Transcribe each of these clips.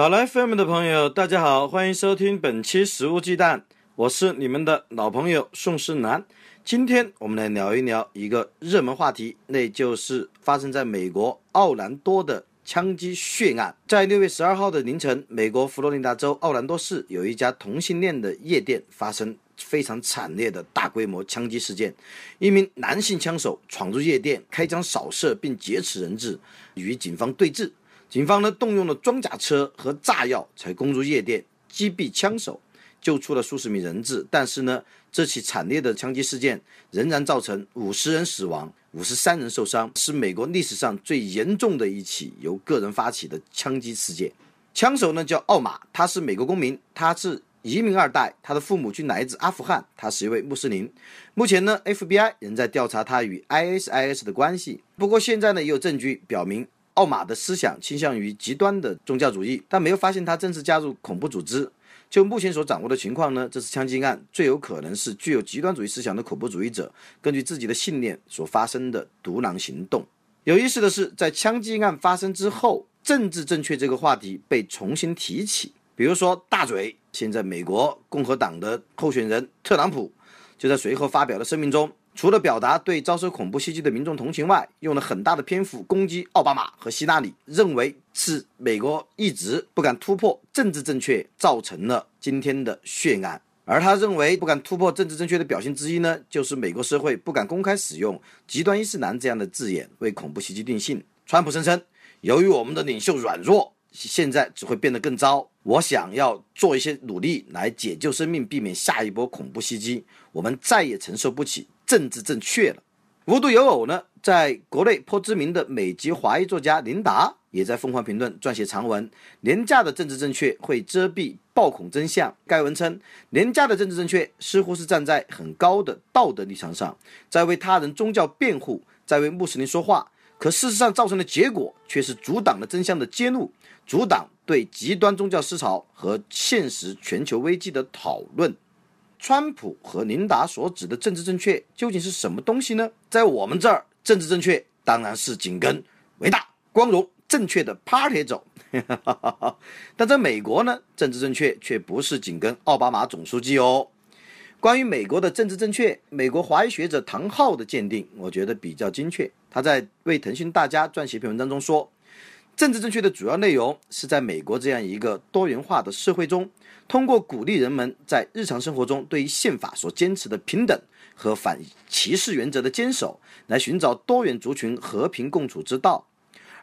考拉 FM 的朋友，大家好，欢迎收听本期《食物鸡蛋》，我是你们的老朋友宋世南。今天我们来聊一聊一个热门话题，那就是发生在美国奥兰多的枪击血案。在六月十二号的凌晨，美国佛罗里达州奥兰多市有一家同性恋的夜店发生非常惨烈的大规模枪击事件。一名男性枪手闯入夜店，开枪扫射并劫持人质，与警方对峙。警方呢动用了装甲车和炸药，才攻入夜店，击毙枪手。救出了数十名人质，但是呢，这起惨烈的枪击事件仍然造成五十人死亡、五十三人受伤，是美国历史上最严重的一起由个人发起的枪击事件。枪手呢叫奥马，他是美国公民，他是移民二代，他的父母均来自阿富汗，他是一位穆斯林。目前呢，FBI 仍在调查他与 ISIS 的关系。不过现在呢，也有证据表明奥马的思想倾向于极端的宗教主义，但没有发现他正式加入恐怖组织。就目前所掌握的情况呢，这次枪击案最有可能是具有极端主义思想的恐怖主义者根据自己的信念所发生的独狼行动。有意思的是，在枪击案发生之后，政治正确这个话题被重新提起。比如说，大嘴现在美国共和党的候选人特朗普就在随后发表的声明中。除了表达对遭受恐怖袭击的民众同情外，用了很大的篇幅攻击奥巴马和希拉里，认为是美国一直不敢突破政治正确，造成了今天的血案。而他认为不敢突破政治正确的表现之一呢，就是美国社会不敢公开使用“极端伊斯兰”这样的字眼为恐怖袭击定性。川普声称，由于我们的领袖软弱，现在只会变得更糟。我想要做一些努力来解救生命，避免下一波恐怖袭击。我们再也承受不起。政治正确了，无独有偶呢，在国内颇知名的美籍华裔作家琳达也在凤凰评论撰写长文：廉价的政治正确会遮蔽暴恐真相。该文称，廉价的政治正确似乎是站在很高的道德立场上，在为他人宗教辩护，在为穆斯林说话，可事实上造成的结果却是阻挡了真相的揭露，阻挡对极端宗教思潮和现实全球危机的讨论。川普和琳达所指的政治正确究竟是什么东西呢？在我们这儿，政治正确当然是紧跟伟大、光荣、正确的 Party 走。但在美国呢，政治正确却不是紧跟奥巴马总书记哦。关于美国的政治正确，美国华裔学者唐浩的鉴定，我觉得比较精确。他在为腾讯大家撰写一篇文章中说，政治正确的主要内容是在美国这样一个多元化的社会中。通过鼓励人们在日常生活中对于宪法所坚持的平等和反歧视原则的坚守，来寻找多元族群和平共处之道；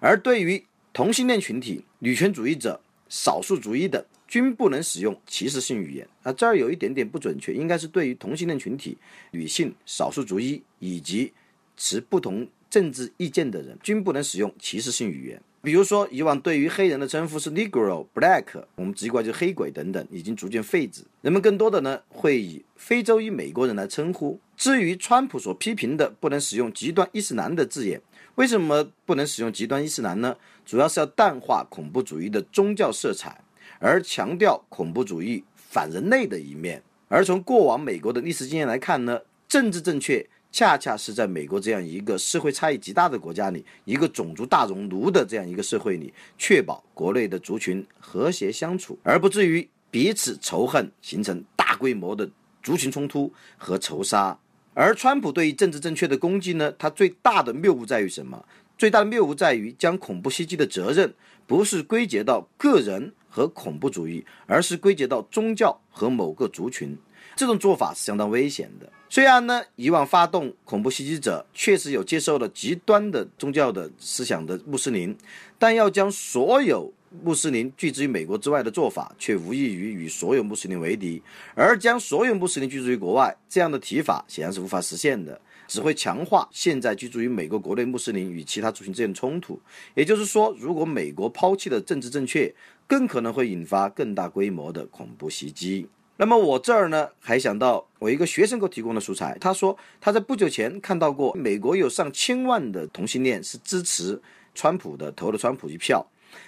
而对于同性恋群体、女权主义者、少数主义等，均不能使用歧视性语言。啊，这儿有一点点不准确，应该是对于同性恋群体、女性、少数族裔以及持不同政治意见的人，均不能使用歧视性语言。比如说，以往对于黑人的称呼是 Negro、Black，我们直接管就黑鬼等等，已经逐渐废止。人们更多的呢会以非洲裔美国人来称呼。至于川普所批评的不能使用极端伊斯兰的字眼，为什么不能使用极端伊斯兰呢？主要是要淡化恐怖主义的宗教色彩，而强调恐怖主义反人类的一面。而从过往美国的历史经验来看呢，政治正确。恰恰是在美国这样一个社会差异极大的国家里，一个种族大熔炉的这样一个社会里，确保国内的族群和谐相处，而不至于彼此仇恨，形成大规模的族群冲突和仇杀。而川普对于政治正确的攻击呢，他最大的谬误在于什么？最大的谬误在于将恐怖袭击的责任不是归结到个人和恐怖主义，而是归结到宗教和某个族群。这种做法是相当危险的。虽然呢，以往发动恐怖袭击者确实有接受了极端的宗教的思想的穆斯林，但要将所有穆斯林拒之于美国之外的做法，却无异于与所有穆斯林为敌。而将所有穆斯林拒之于国外，这样的提法显然是无法实现的。只会强化现在居住于美国国内穆斯林与其他族群之间的冲突。也就是说，如果美国抛弃了政治正确，更可能会引发更大规模的恐怖袭击。那么我这儿呢，还想到我一个学生给我提供的素材，他说他在不久前看到过美国有上千万的同性恋是支持川普的，投了川普一票。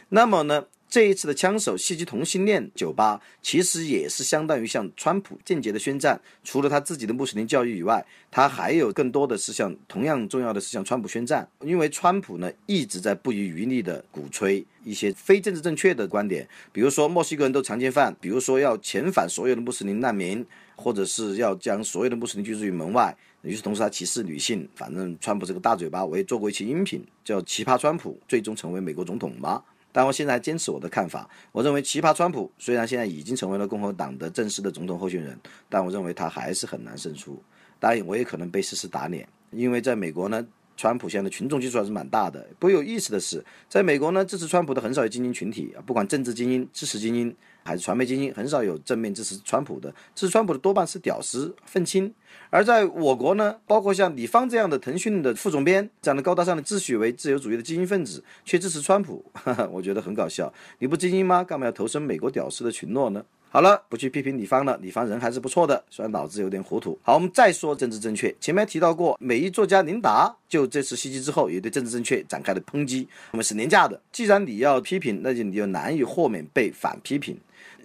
那么呢？这一次的枪手袭击同性恋酒吧，其实也是相当于向川普间接的宣战。除了他自己的穆斯林教育以外，他还有更多的是向同样重要的是向川普宣战。因为川普呢一直在不遗余力的鼓吹一些非政治正确的观点，比如说墨西哥人都强奸犯，比如说要遣返所有的穆斯林难民，或者是要将所有的穆斯林拒之于门外。与此同时，他歧视女性。反正川普这个大嘴巴，我也做过一期音频，叫《奇葩川普最终成为美国总统吗》。但我现在还坚持我的看法，我认为奇葩川普虽然现在已经成为了共和党的正式的总统候选人，但我认为他还是很难胜出。当然，我也可能被事实打脸，因为在美国呢。川普现在的群众基础还是蛮大的。不过有意思的是，在美国呢，支持川普的很少有精英群体啊，不管政治精英、知识精英还是传媒精英，很少有正面支持川普的。支持川普的多半是屌丝、愤青。而在我国呢，包括像李芳这样的腾讯的副总编，这样的高大上的自诩为自由主义的精英分子，却支持川普，我觉得很搞笑。你不精英吗？干嘛要投身美国屌丝的群落呢？好了，不去批评李芳了，李芳人还是不错的，虽然脑子有点糊涂。好，我们再说政治正确。前面提到过，美裔作家琳达就这次袭击之后，也对政治正确展开了抨击。我们是廉价的，既然你要批评，那就你就难以豁免被反批评。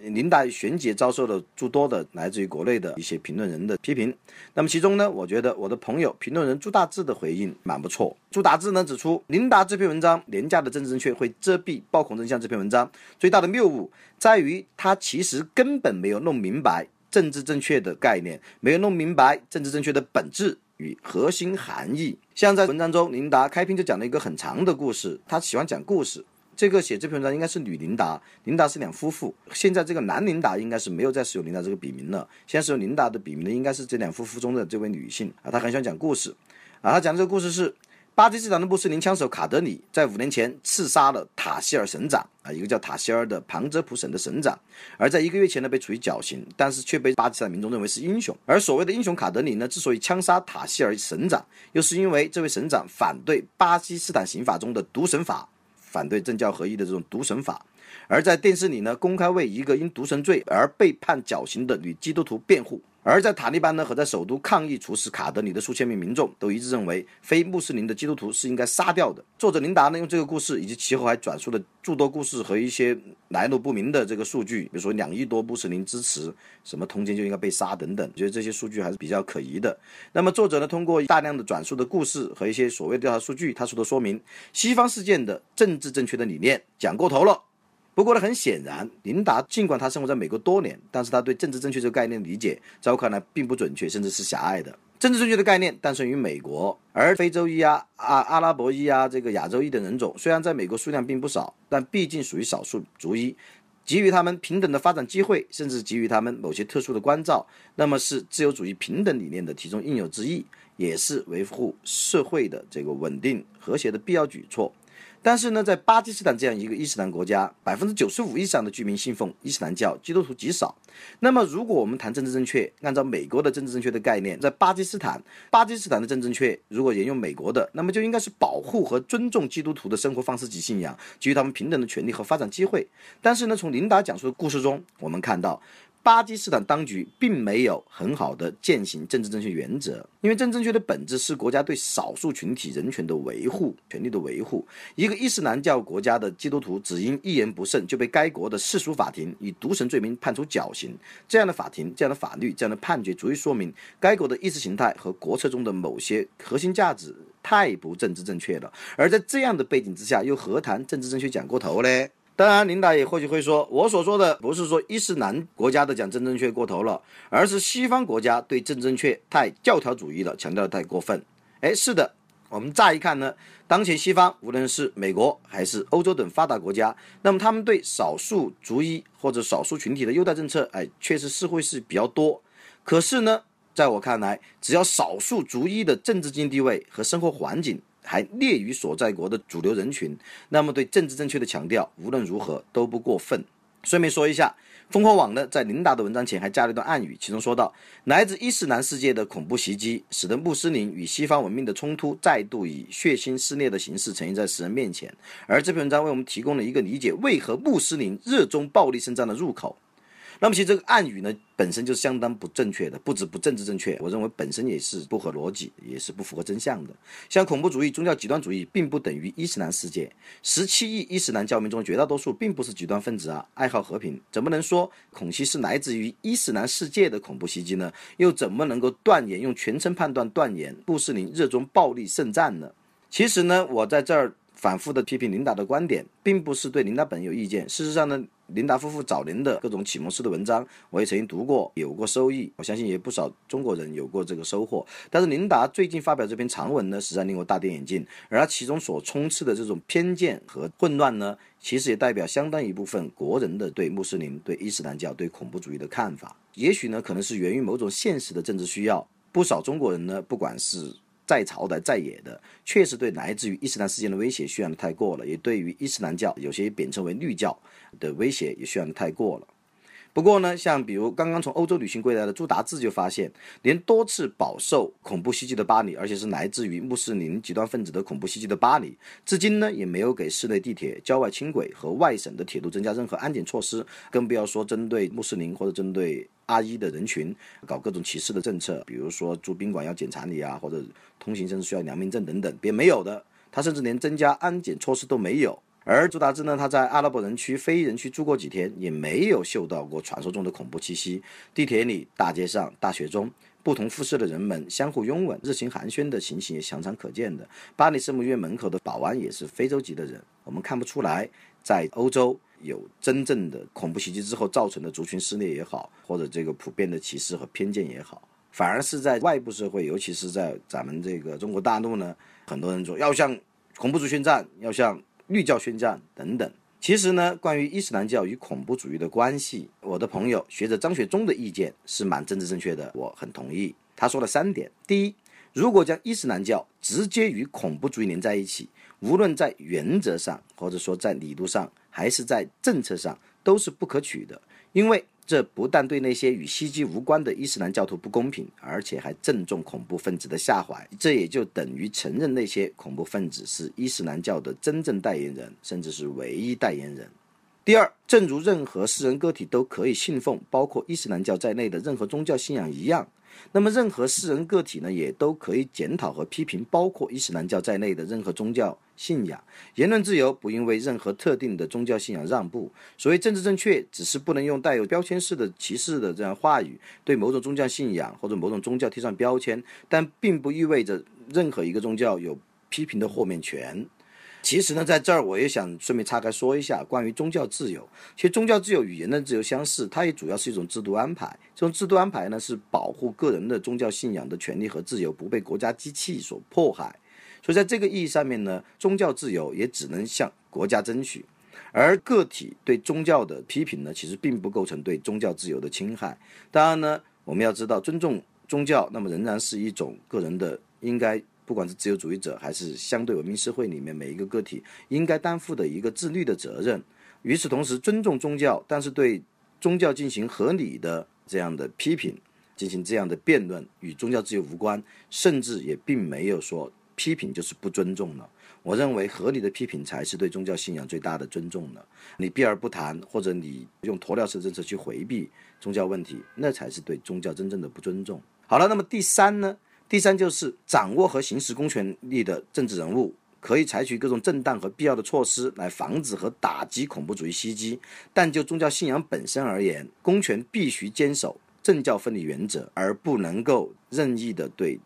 林达旋姐遭受了诸多的来自于国内的一些评论人的批评。那么其中呢，我觉得我的朋友评论人朱大志的回应蛮不错。朱大志呢指出，林达这篇文章廉价的政治正确会遮蔽暴恐真相。这篇文章最大的谬误在于，他其实根本没有弄明白政治正确的概念，没有弄明白政治正确的本质与核心含义。像在文章中，林达开篇就讲了一个很长的故事，他喜欢讲故事。这个写这篇文章应该是女琳达，琳达是两夫妇。现在这个男琳达应该是没有再使用琳达这个笔名了，现在使用琳达的笔名的应该是这两夫妇中的这位女性啊。她很喜欢讲故事啊，她讲的这个故事是巴基斯坦的穆斯林枪手卡德里在五年前刺杀了塔希尔省长啊，一个叫塔希尔的旁遮普省的省长，而在一个月前呢被处以绞刑，但是却被巴基斯坦民众认为是英雄。而所谓的英雄卡德里呢，之所以枪杀塔希尔省长，又是因为这位省长反对巴基斯坦刑法中的毒神法。反对政教合一的这种独神法，而在电视里呢，公开为一个因独神罪而被判绞刑的女基督徒辩护。而在塔利班呢和在首都抗议处死卡德里的数千名民众都一致认为，非穆斯林的基督徒是应该杀掉的。作者琳达呢用这个故事以及其后还转述了诸多故事和一些来路不明的这个数据，比如说两亿多穆斯林支持什么通奸就应该被杀等等，觉得这些数据还是比较可疑的。那么作者呢通过大量的转述的故事和一些所谓调查数据，他说的说明西方事件的政治正确的理念讲过头了。不过呢，很显然，琳达尽管他生活在美国多年，但是他对政治正确这个概念理解，在我看来并不准确，甚至是狭隘的。政治正确的概念诞生于美国，而非洲裔啊、阿阿拉伯裔啊、这个亚洲裔的人种，虽然在美国数量并不少，但毕竟属于少数族裔，给予他们平等的发展机会，甚至给予他们某些特殊的关照，那么是自由主义平等理念的其中应有之义，也是维护社会的这个稳定和谐的必要举措。但是呢，在巴基斯坦这样一个伊斯兰国家，百分之九十五以上的居民信奉伊斯兰教，基督徒极少。那么，如果我们谈政治正确，按照美国的政治正确的概念，在巴基斯坦，巴基斯坦的政治正确如果沿用美国的，那么就应该是保护和尊重基督徒的生活方式及信仰，给予他们平等的权利和发展机会。但是呢，从琳达讲述的故事中，我们看到。巴基斯坦当局并没有很好的践行政治正确原则，因为政治正确的本质是国家对少数群体人权的维护、权利的维护。一个伊斯兰教国家的基督徒只因一言不慎就被该国的世俗法庭以毒神罪名判处绞刑，这样的法庭、这样的法律、这样的判决，足以说明该国的意识形态和国策中的某些核心价值太不政治正确了。而在这样的背景之下，又何谈政治正确讲过头嘞？当然，琳达也或许会说，我所说的不是说伊斯兰国家的讲政治正确过头了，而是西方国家对政治正确太教条主义了，强调的太过分。哎，是的，我们乍一看呢，当前西方无论是美国还是欧洲等发达国家，那么他们对少数族裔或者少数群体的优待政策，哎，确实是会是比较多。可是呢，在我看来，只要少数族裔的政治经济地位和生活环境，还劣于所在国的主流人群，那么对政治正确的强调，无论如何都不过分。顺便说一下，烽火网呢在琳达的文章前还加了一段暗语，其中说到，来自伊斯兰世界的恐怖袭击，使得穆斯林与西方文明的冲突再度以血腥撕裂的形式呈现在世人面前。而这篇文章为我们提供了一个理解为何穆斯林热衷暴力圣战的入口。那么其实这个暗语呢，本身就是相当不正确的，不止不政治正确，我认为本身也是不合逻辑，也是不符合真相的。像恐怖主义、宗教极端主义，并不等于伊斯兰世界。十七亿伊斯兰教民中绝大多数并不是极端分子啊，爱好和平，怎么能说恐袭是来自于伊斯兰世界的恐怖袭击呢？又怎么能够断言用全称判断断言穆斯林热衷暴力圣战呢？其实呢，我在这儿反复的批评琳达的观点，并不是对琳达本人有意见。事实上呢。琳达夫妇早年的各种启蒙式的文章，我也曾经读过，有过收益。我相信也不少中国人有过这个收获。但是琳达最近发表这篇长文呢，实在令我大跌眼镜。而其中所充斥的这种偏见和混乱呢，其实也代表相当一部分国人的对穆斯林、对伊斯兰教、对恐怖主义的看法。也许呢，可能是源于某种现实的政治需要。不少中国人呢，不管是。在朝的在野的，确实对来自于伊斯兰世界的威胁渲染的太过了，也对于伊斯兰教有些贬称为绿教的威胁也渲染的太过了。不过呢，像比如刚刚从欧洲旅行归来的朱达志就发现，连多次饱受恐怖袭击的巴黎，而且是来自于穆斯林极端分子的恐怖袭击的巴黎，至今呢也没有给市内地铁、郊外轻轨和外省的铁路增加任何安检措施，更不要说针对穆斯林或者针对阿伊的人群搞各种歧视的政策，比如说住宾馆要检查你啊，或者通行证需要良民证等等，别没有的，他甚至连增加安检措施都没有。而朱达志呢，他在阿拉伯人区、非人区住过几天，也没有嗅到过传说中的恐怖气息。地铁里、大街上、大学中，不同肤色的人们相互拥吻、热情寒暄的情形也常常可见的。巴黎圣母院门口的保安也是非洲籍的人，我们看不出来，在欧洲有真正的恐怖袭击之后造成的族群撕裂也好，或者这个普遍的歧视和偏见也好，反而是在外部社会，尤其是在咱们这个中国大陆呢，很多人说要向恐怖主义宣战，要向。绿教宣战等等，其实呢，关于伊斯兰教与恐怖主义的关系，我的朋友学者张学忠的意见是蛮政治正确的，我很同意。他说了三点：第一，如果将伊斯兰教直接与恐怖主义连在一起，无论在原则上，或者说在理论上，还是在政策上，都是不可取的，因为。这不但对那些与袭击无关的伊斯兰教徒不公平，而且还正中恐怖分子的下怀。这也就等于承认那些恐怖分子是伊斯兰教的真正代言人，甚至是唯一代言人。第二，正如任何私人个体都可以信奉包括伊斯兰教在内的任何宗教信仰一样。那么，任何私人个体呢，也都可以检讨和批评包括伊斯兰教在内的任何宗教信仰。言论自由不应为任何特定的宗教信仰让步。所谓政治正确，只是不能用带有标签式的歧视的这样话语对某种宗教信仰或者某种宗教贴上标签，但并不意味着任何一个宗教有批评的豁免权。其实呢，在这儿我也想顺便岔开说一下关于宗教自由。其实宗教自由与言论自由相似，它也主要是一种制度安排。这种制度安排呢，是保护个人的宗教信仰的权利和自由不被国家机器所迫害。所以在这个意义上面呢，宗教自由也只能向国家争取，而个体对宗教的批评呢，其实并不构成对宗教自由的侵害。当然呢，我们要知道尊重宗教，那么仍然是一种个人的应该。不管是自由主义者还是相对文明社会里面每一个个体应该担负的一个自律的责任。与此同时，尊重宗教，但是对宗教进行合理的这样的批评，进行这样的辩论，与宗教自由无关，甚至也并没有说批评就是不尊重了。我认为合理的批评才是对宗教信仰最大的尊重了。你避而不谈，或者你用鸵鸟式政策去回避宗教问题，那才是对宗教真正的不尊重。好了，那么第三呢？第三就是掌握和行使公权力的政治人物，可以采取各种正当和必要的措施来防止和打击恐怖主义袭击。但就宗教信仰本身而言，公权必须坚守政教分离原则，而不能够任意的对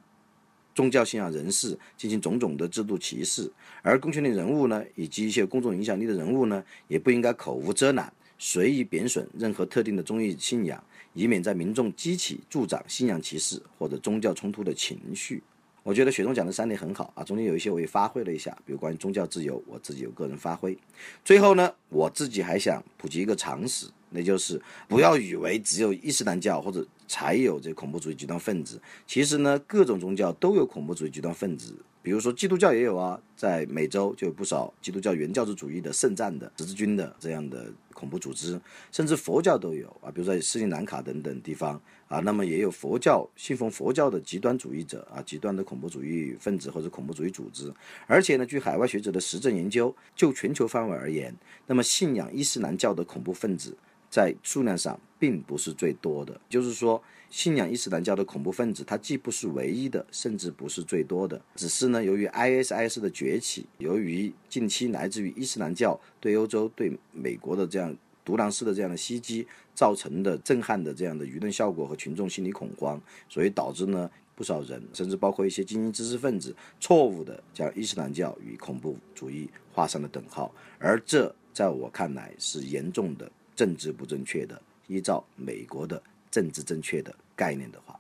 宗教信仰人士进行种种的制度歧视。而公权力人物呢，以及一些公众影响力的人物呢，也不应该口无遮拦，随意贬损任何特定的宗教信仰。以免在民众激起助长信仰歧视或者宗教冲突的情绪。我觉得雪中讲的三点很好啊，中间有一些我也发挥了一下，比如关于宗教自由，我自己有个人发挥。最后呢，我自己还想普及一个常识，那就是不要以为只有伊斯兰教或者才有这恐怖主义极端分子，其实呢，各种宗教都有恐怖主义极端分子比如说基督教也有啊，在美洲就有不少基督教原教旨主义的圣战的十字军的这样的恐怖组织，甚至佛教都有啊，比如在斯里兰卡等等地方啊，那么也有佛教信奉佛教的极端主义者啊，极端的恐怖主义分子或者恐怖主义组织。而且呢，据海外学者的实证研究，就全球范围而言，那么信仰伊斯兰教的恐怖分子在数量上并不是最多的，就是说。信仰伊斯兰教的恐怖分子，他既不是唯一的，甚至不是最多的，只是呢，由于 ISIS 的崛起，由于近期来自于伊斯兰教对欧洲、对美国的这样独狼式的这样的袭击造成的震撼的这样的舆论效果和群众心理恐慌，所以导致呢，不少人，甚至包括一些精英知识分子，错误的将伊斯兰教与恐怖主义画上了等号，而这在我看来是严重的政治不正确的。依照美国的。政治正确的概念的话，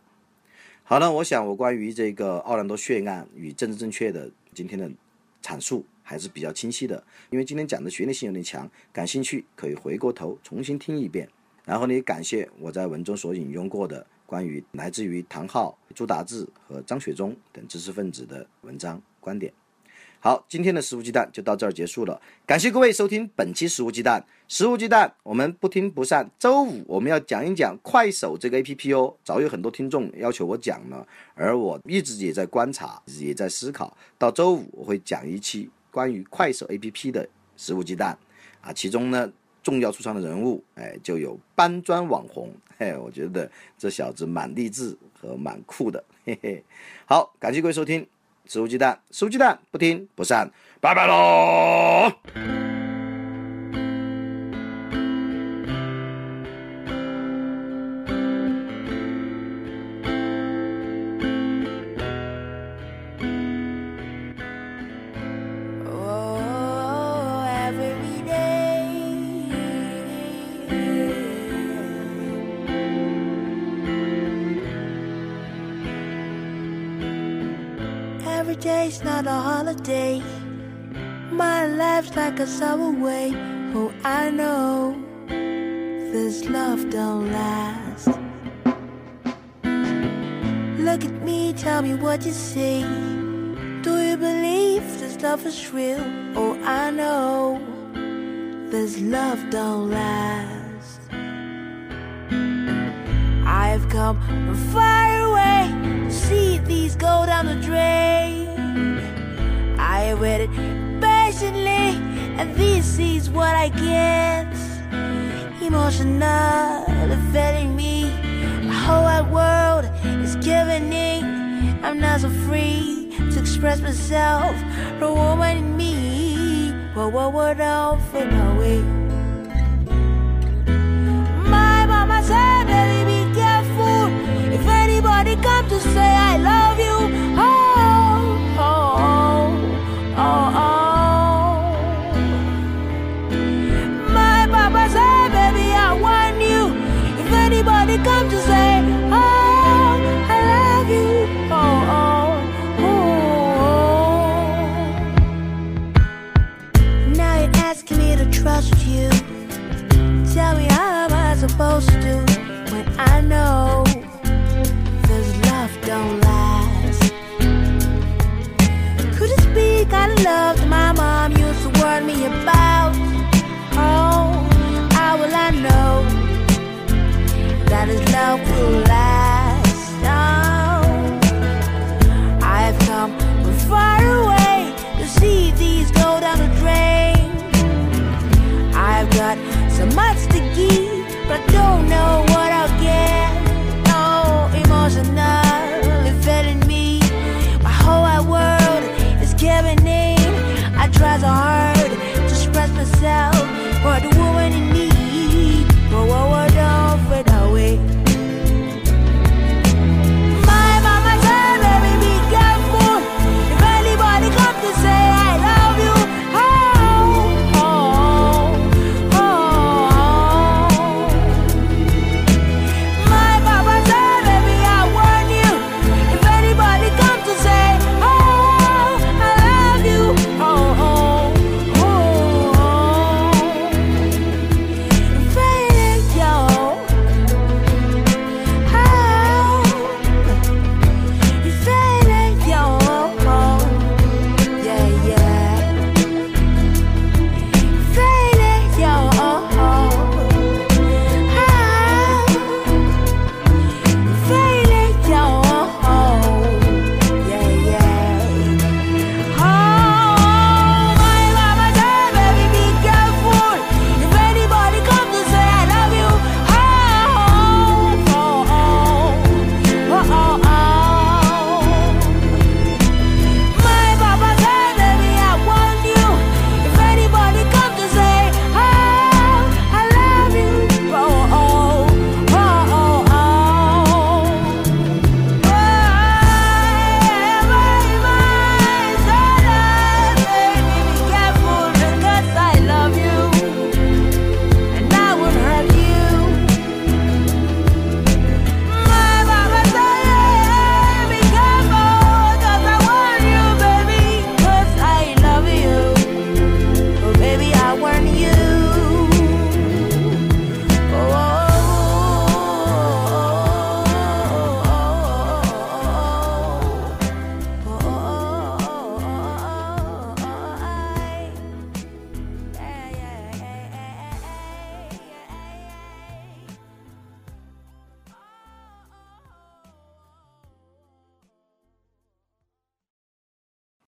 好了，我想我关于这个奥兰多血案与政治正确的今天的阐述还是比较清晰的，因为今天讲的学历性有点强，感兴趣可以回过头重新听一遍。然后呢，也感谢我在文中所引用过的关于来自于唐浩、朱达志和张雪忠等知识分子的文章观点。好，今天的食物鸡蛋就到这儿结束了。感谢各位收听本期食物鸡蛋。食物鸡蛋，我们不听不散。周五我们要讲一讲快手这个 A P P 哦。早有很多听众要求我讲了，而我一直也在观察，也在思考。到周五我会讲一期关于快手 A P P 的食物鸡蛋啊，其中呢重要出场的人物，哎，就有搬砖网红。嘿，我觉得这小子蛮励志和蛮酷的。嘿嘿，好，感谢各位收听。食物鸡蛋，食物鸡蛋，不听不散，拜拜喽。Day's not a holiday. My life's like a subway. Oh, I know this love don't last. Look at me, tell me what you see. Do you believe this love is real? Oh, I know this love don't last. I've come far away see these go down the drain. I waited patiently, and this is what I get. Emotional, feeling me. The whole wide world is giving in. I'm not so free to express myself. The woman in me, but what would I for no way? My mama said, baby, be careful. If anybody come to so much to give, but I don't know